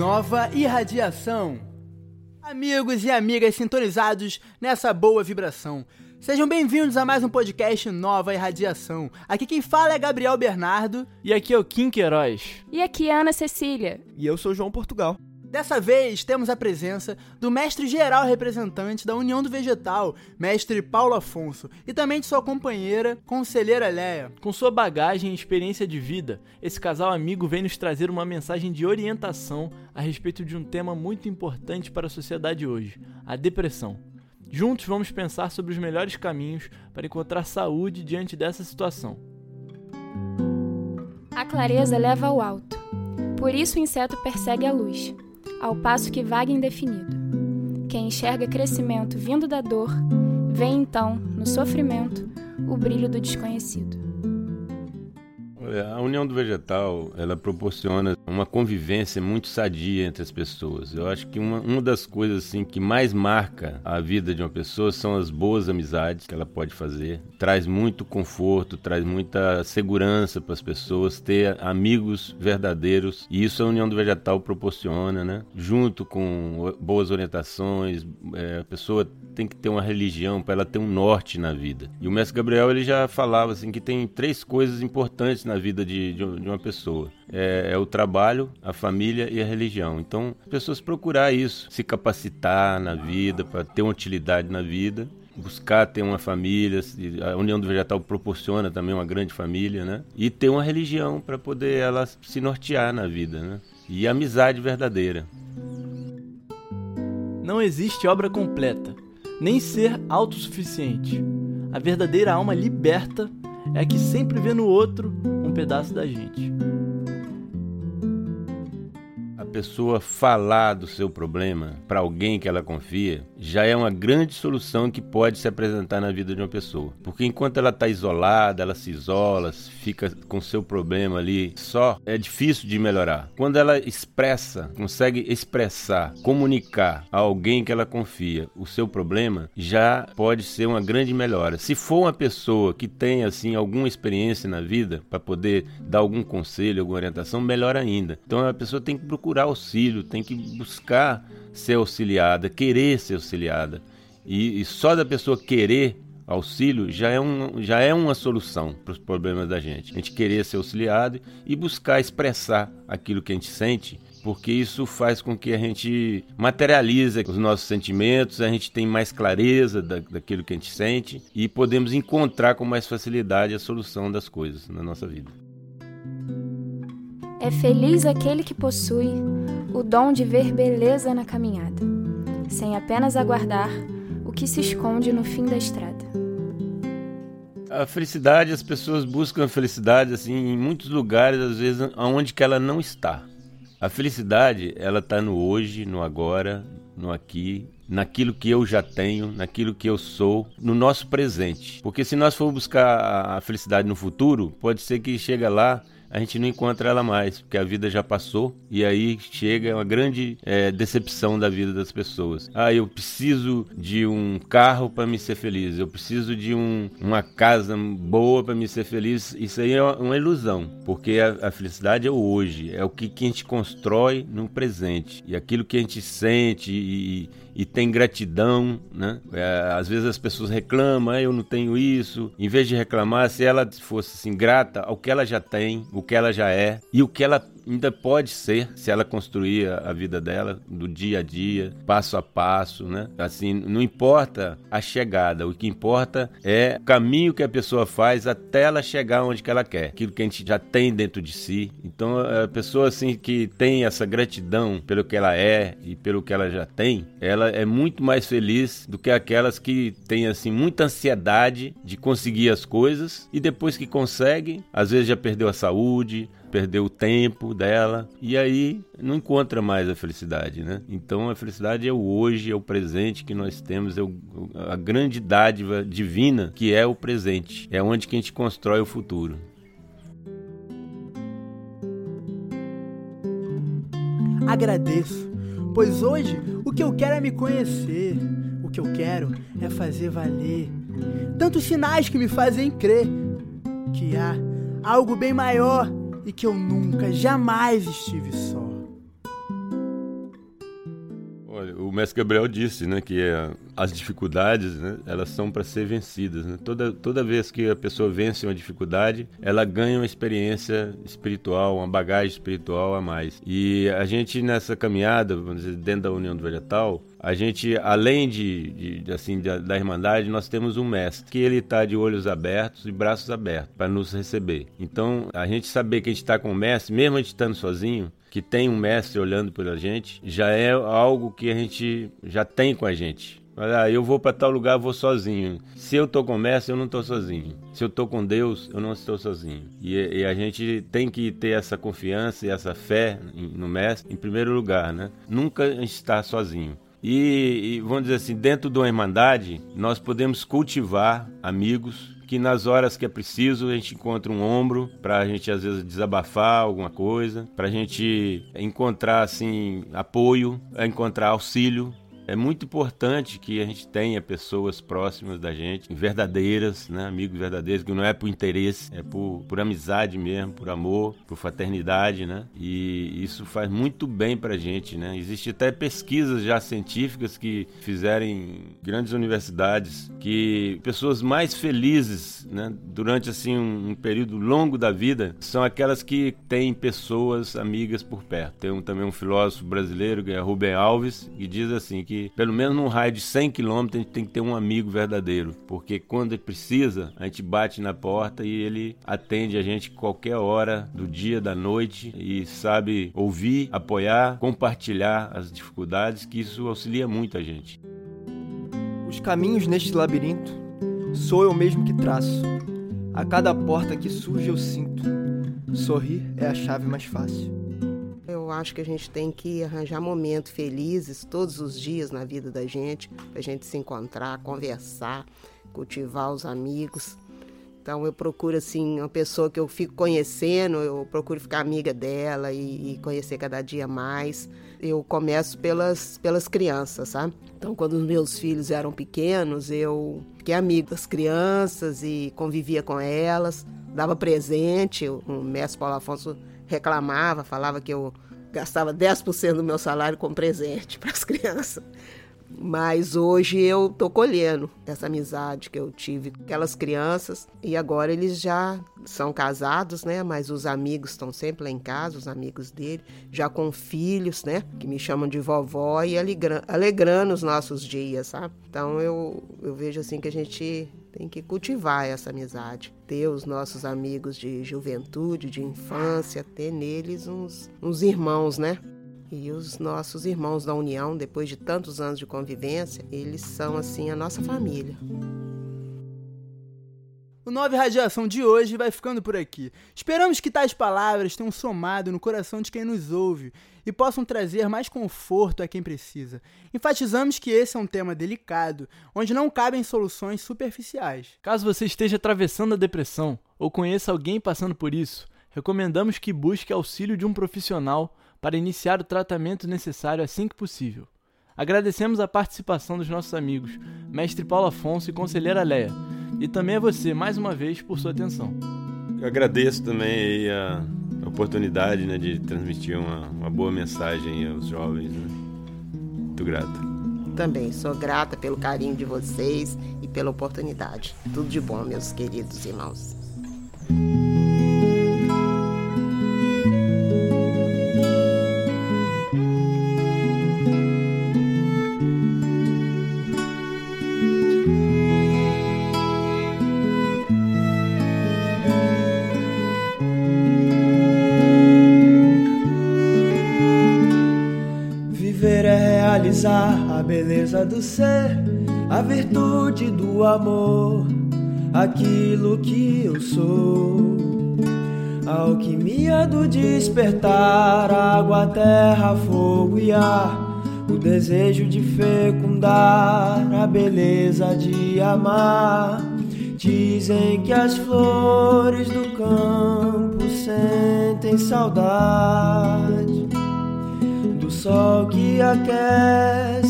Nova irradiação. Amigos e amigas sintonizados nessa boa vibração. Sejam bem-vindos a mais um podcast Nova Irradiação. Aqui quem fala é Gabriel Bernardo. E aqui é o Kim Queiroz. E aqui é a Ana Cecília. E eu sou João Portugal. Dessa vez temos a presença do mestre geral representante da União do Vegetal, mestre Paulo Afonso, e também de sua companheira, conselheira Leia. Com sua bagagem e experiência de vida, esse casal amigo vem nos trazer uma mensagem de orientação a respeito de um tema muito importante para a sociedade hoje: a depressão. Juntos vamos pensar sobre os melhores caminhos para encontrar saúde diante dessa situação. A clareza leva ao alto. Por isso o inseto persegue a luz ao passo que vaga indefinido. Quem enxerga crescimento vindo da dor, vê então, no sofrimento, o brilho do desconhecido. A união do vegetal, ela proporciona uma convivência muito sadia entre as pessoas. Eu acho que uma, uma das coisas assim que mais marca a vida de uma pessoa são as boas amizades que ela pode fazer. Traz muito conforto, traz muita segurança para as pessoas ter amigos verdadeiros e isso a união do vegetal proporciona, né? Junto com boas orientações, é, a pessoa tem que ter uma religião para ela ter um norte na vida. E o mestre Gabriel ele já falava assim que tem três coisas importantes na vida de, de, uma pessoa. É, é, o trabalho, a família e a religião. Então, as pessoas procurar isso, se capacitar na vida, para ter uma utilidade na vida, buscar ter uma família, a União do Vegetal proporciona também uma grande família, né? E ter uma religião para poder ela se nortear na vida, né? E amizade verdadeira. Não existe obra completa, nem ser autossuficiente. A verdadeira alma liberta é a que sempre vê no outro um pedaço da gente. Pessoa falar do seu problema para alguém que ela confia já é uma grande solução que pode se apresentar na vida de uma pessoa. Porque enquanto ela está isolada, ela se isola, fica com seu problema ali só, é difícil de melhorar. Quando ela expressa, consegue expressar, comunicar a alguém que ela confia o seu problema, já pode ser uma grande melhora. Se for uma pessoa que tem assim alguma experiência na vida para poder dar algum conselho, alguma orientação, melhor ainda. Então a pessoa tem que procurar auxílio, tem que buscar ser auxiliada, querer ser auxiliada. E, e só da pessoa querer auxílio já é, um, já é uma solução para os problemas da gente. A gente querer ser auxiliado e buscar expressar aquilo que a gente sente, porque isso faz com que a gente materialize os nossos sentimentos, a gente tem mais clareza da, daquilo que a gente sente e podemos encontrar com mais facilidade a solução das coisas na nossa vida. É feliz aquele que possui o dom de ver beleza na caminhada, sem apenas aguardar o que se esconde no fim da estrada. A felicidade, as pessoas buscam a felicidade assim em muitos lugares, às vezes aonde que ela não está. A felicidade, ela está no hoje, no agora, no aqui, naquilo que eu já tenho, naquilo que eu sou, no nosso presente. Porque se nós for buscar a felicidade no futuro, pode ser que chega lá a gente não encontra ela mais, porque a vida já passou e aí chega uma grande é, decepção da vida das pessoas. Ah, eu preciso de um carro para me ser feliz, eu preciso de um, uma casa boa para me ser feliz. Isso aí é uma ilusão, porque a, a felicidade é o hoje, é o que, que a gente constrói no presente e aquilo que a gente sente e, e tem gratidão, né? É, às vezes as pessoas reclamam, ah, eu não tenho isso. Em vez de reclamar, se ela fosse assim grata ao que ela já tem, o que ela já é e o que ela ainda pode ser se ela construir a vida dela do dia a dia, passo a passo, né? Assim, não importa a chegada, o que importa é o caminho que a pessoa faz até ela chegar onde que ela quer, aquilo que a gente já tem dentro de si. Então, a pessoa assim que tem essa gratidão pelo que ela é e pelo que ela já tem, ela é muito mais feliz do que aquelas que têm assim muita ansiedade de conseguir as coisas e depois que consegue, às vezes já perdeu a saúde, perdeu o tempo dela e aí não encontra mais a felicidade, né? Então a felicidade é o hoje, é o presente que nós temos, é o, a grande dádiva divina que é o presente, é onde que a gente constrói o futuro. Agradeço, pois hoje o que eu quero é me conhecer, o que eu quero é fazer valer tantos sinais que me fazem crer que há algo bem maior e que eu nunca, jamais estive só. Olha, o mestre Gabriel disse, né, que é as dificuldades, né, elas são para ser vencidas. Né? Toda, toda vez que a pessoa vence uma dificuldade, ela ganha uma experiência espiritual, uma bagagem espiritual a mais. E a gente nessa caminhada, vamos dizer, dentro da União do Vegetal, a gente, além de, de assim da, da, Irmandade, nós temos um mestre que ele está de olhos abertos e braços abertos para nos receber. Então, a gente saber que a gente está com o mestre, mesmo a gente estando sozinho, que tem um mestre olhando pela gente, já é algo que a gente já tem com a gente. Olha, eu vou para tal lugar, vou sozinho. Se eu tô com o mestre, eu não tô sozinho. Se eu tô com Deus, eu não estou sozinho. E, e a gente tem que ter essa confiança e essa fé no mestre em primeiro lugar, né? Nunca estar sozinho. E, e, vamos dizer assim, dentro de uma irmandade, nós podemos cultivar amigos que nas horas que é preciso a gente encontra um ombro para a gente às vezes desabafar alguma coisa, para a gente encontrar assim apoio, encontrar auxílio é muito importante que a gente tenha pessoas próximas da gente, verdadeiras, né? amigos verdadeiros, que não é por interesse, é por, por amizade mesmo, por amor, por fraternidade, né? E isso faz muito bem pra gente, né? Existem até pesquisas já científicas que fizeram em grandes universidades que pessoas mais felizes, né, durante assim um, um período longo da vida, são aquelas que têm pessoas amigas por perto. Tem um, também um filósofo brasileiro, que é Rubem Alves, que diz assim que pelo menos num raio de 100 quilômetros, a gente tem que ter um amigo verdadeiro. Porque quando precisa, a gente bate na porta e ele atende a gente qualquer hora do dia, da noite e sabe ouvir, apoiar, compartilhar as dificuldades, que isso auxilia muito a gente. Os caminhos neste labirinto sou eu mesmo que traço. A cada porta que surge eu sinto. Sorrir é a chave mais fácil eu acho que a gente tem que arranjar momentos felizes todos os dias na vida da gente, para a gente se encontrar, conversar, cultivar os amigos. Então eu procuro assim uma pessoa que eu fico conhecendo, eu procuro ficar amiga dela e, e, conhecer cada dia mais. Eu começo pelas, pelas crianças, sabe? Então quando os meus filhos eram pequenos, eu fiquei amigo das crianças e convivia com elas, dava presente. O mestre Paulo Afonso reclamava, falava que eu gastava 10% do meu salário com presente para as crianças. Mas hoje eu tô colhendo essa amizade que eu tive com aquelas crianças e agora eles já são casados, né? Mas os amigos estão sempre lá em casa, os amigos dele, já com filhos, né? Que me chamam de vovó e alegrando, alegrando os nossos dias, sabe? Então eu, eu vejo assim que a gente tem que cultivar essa amizade, ter os nossos amigos de juventude, de infância, ter neles uns, uns irmãos, né? E os nossos irmãos da União, depois de tantos anos de convivência, eles são assim a nossa família. O 9 Radiação de hoje vai ficando por aqui. Esperamos que tais palavras tenham somado no coração de quem nos ouve e possam trazer mais conforto a quem precisa. Enfatizamos que esse é um tema delicado, onde não cabem soluções superficiais. Caso você esteja atravessando a depressão ou conheça alguém passando por isso, recomendamos que busque auxílio de um profissional para iniciar o tratamento necessário assim que possível. Agradecemos a participação dos nossos amigos, mestre Paulo Afonso e conselheira Leia e também a você, mais uma vez, por sua atenção. Eu agradeço também a oportunidade né, de transmitir uma, uma boa mensagem aos jovens. Né? Muito grato. Também sou grata pelo carinho de vocês e pela oportunidade. Tudo de bom, meus queridos irmãos. Beleza do ser, a virtude do amor, aquilo que eu sou. A alquimia do despertar, água, terra, fogo e ar, o desejo de fecundar, a beleza de amar. Dizem que as flores do campo sentem saudade sol que aquece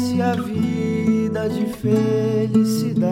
de felicidade.